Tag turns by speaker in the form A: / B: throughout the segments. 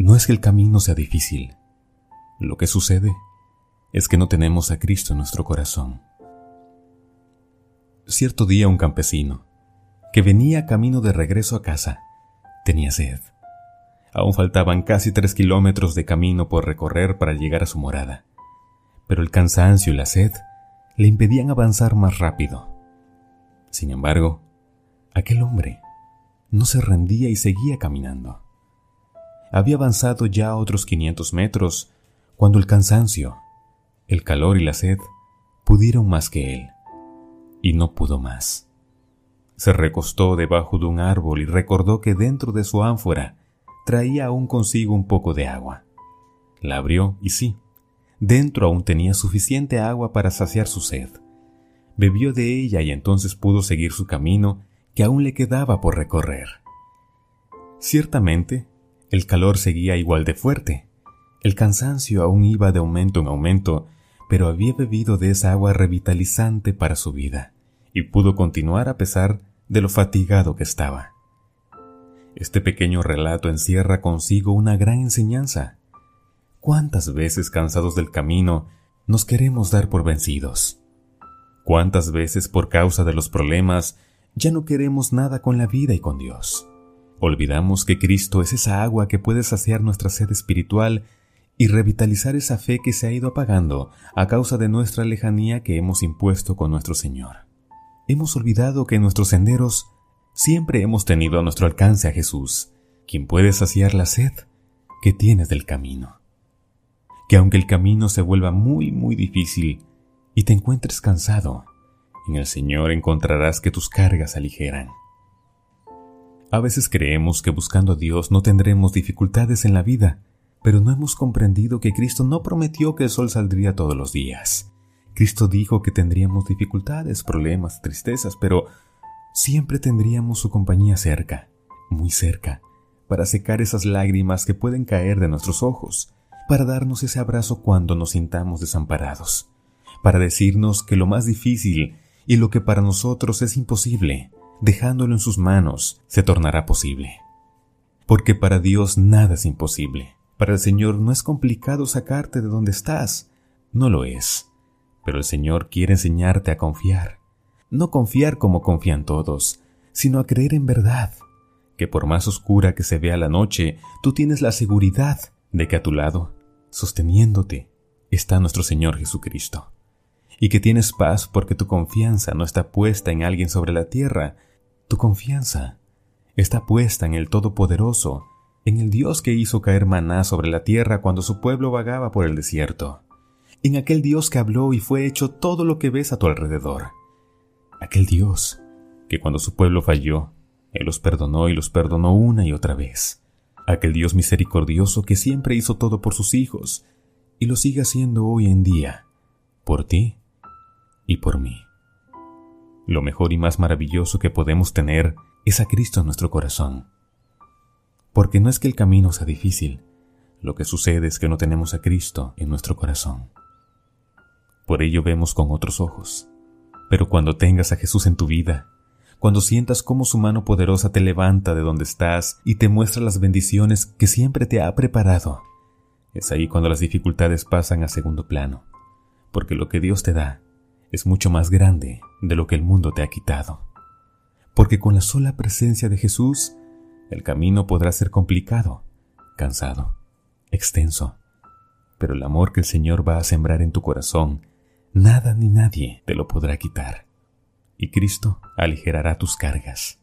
A: No es que el camino sea difícil. Lo que sucede es que no tenemos a Cristo en nuestro corazón. Cierto día un campesino, que venía camino de regreso a casa, tenía sed. Aún faltaban casi tres kilómetros de camino por recorrer para llegar a su morada, pero el cansancio y la sed le impedían avanzar más rápido. Sin embargo, aquel hombre no se rendía y seguía caminando. Había avanzado ya otros 500 metros cuando el cansancio, el calor y la sed pudieron más que él, y no pudo más. Se recostó debajo de un árbol y recordó que dentro de su ánfora traía aún consigo un poco de agua. La abrió y sí, dentro aún tenía suficiente agua para saciar su sed. Bebió de ella y entonces pudo seguir su camino que aún le quedaba por recorrer. Ciertamente, el calor seguía igual de fuerte. El cansancio aún iba de aumento en aumento, pero había bebido de esa agua revitalizante para su vida, y pudo continuar a pesar de lo fatigado que estaba. Este pequeño relato encierra consigo una gran enseñanza. ¿Cuántas veces cansados del camino nos queremos dar por vencidos? ¿Cuántas veces por causa de los problemas ya no queremos nada con la vida y con Dios? Olvidamos que Cristo es esa agua que puede saciar nuestra sed espiritual y revitalizar esa fe que se ha ido apagando a causa de nuestra lejanía que hemos impuesto con nuestro Señor. Hemos olvidado que en nuestros senderos siempre hemos tenido a nuestro alcance a Jesús, quien puede saciar la sed que tienes del camino. Que aunque el camino se vuelva muy, muy difícil y te encuentres cansado, en el Señor encontrarás que tus cargas aligeran. A veces creemos que buscando a Dios no tendremos dificultades en la vida, pero no hemos comprendido que Cristo no prometió que el sol saldría todos los días. Cristo dijo que tendríamos dificultades, problemas, tristezas, pero siempre tendríamos su compañía cerca, muy cerca, para secar esas lágrimas que pueden caer de nuestros ojos, para darnos ese abrazo cuando nos sintamos desamparados, para decirnos que lo más difícil y lo que para nosotros es imposible, dejándolo en sus manos, se tornará posible. Porque para Dios nada es imposible. Para el Señor no es complicado sacarte de donde estás. No lo es. Pero el Señor quiere enseñarte a confiar. No confiar como confían todos, sino a creer en verdad. Que por más oscura que se vea la noche, tú tienes la seguridad de que a tu lado, sosteniéndote, está nuestro Señor Jesucristo. Y que tienes paz porque tu confianza no está puesta en alguien sobre la tierra, tu confianza está puesta en el Todopoderoso, en el Dios que hizo caer maná sobre la tierra cuando su pueblo vagaba por el desierto, en aquel Dios que habló y fue hecho todo lo que ves a tu alrededor, aquel Dios que cuando su pueblo falló, Él los perdonó y los perdonó una y otra vez, aquel Dios misericordioso que siempre hizo todo por sus hijos y lo sigue haciendo hoy en día, por ti y por mí. Lo mejor y más maravilloso que podemos tener es a Cristo en nuestro corazón. Porque no es que el camino sea difícil, lo que sucede es que no tenemos a Cristo en nuestro corazón. Por ello vemos con otros ojos. Pero cuando tengas a Jesús en tu vida, cuando sientas cómo su mano poderosa te levanta de donde estás y te muestra las bendiciones que siempre te ha preparado, es ahí cuando las dificultades pasan a segundo plano, porque lo que Dios te da es mucho más grande de lo que el mundo te ha quitado. Porque con la sola presencia de Jesús, el camino podrá ser complicado, cansado, extenso, pero el amor que el Señor va a sembrar en tu corazón, nada ni nadie te lo podrá quitar. Y Cristo aligerará tus cargas.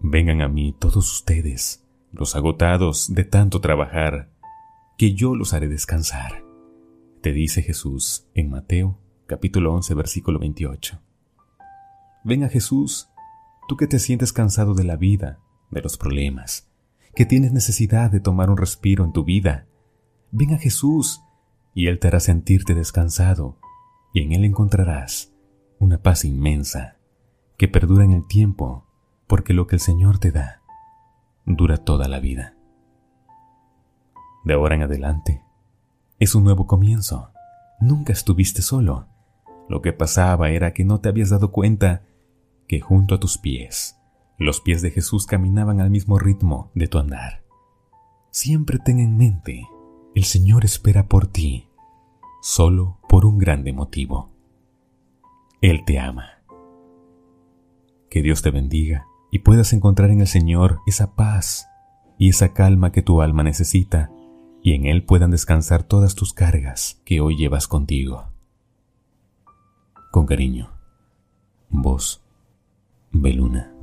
A: Vengan a mí todos ustedes, los agotados de tanto trabajar, que yo los haré descansar. Te dice Jesús en Mateo capítulo 11, versículo 28. Ven a Jesús, tú que te sientes cansado de la vida, de los problemas, que tienes necesidad de tomar un respiro en tu vida. Ven a Jesús y Él te hará sentirte descansado y en Él encontrarás una paz inmensa que perdura en el tiempo porque lo que el Señor te da dura toda la vida. De ahora en adelante es un nuevo comienzo. Nunca estuviste solo. Lo que pasaba era que no te habías dado cuenta que junto a tus pies, los pies de Jesús caminaban al mismo ritmo de tu andar. siempre ten en mente, el Señor espera por ti, solo por un grande motivo. Él te ama. Que Dios te bendiga y puedas encontrar en el Señor esa paz y esa calma que tu alma necesita y en Él puedan descansar todas tus cargas que hoy llevas contigo. Con cariño, vos, Beluna.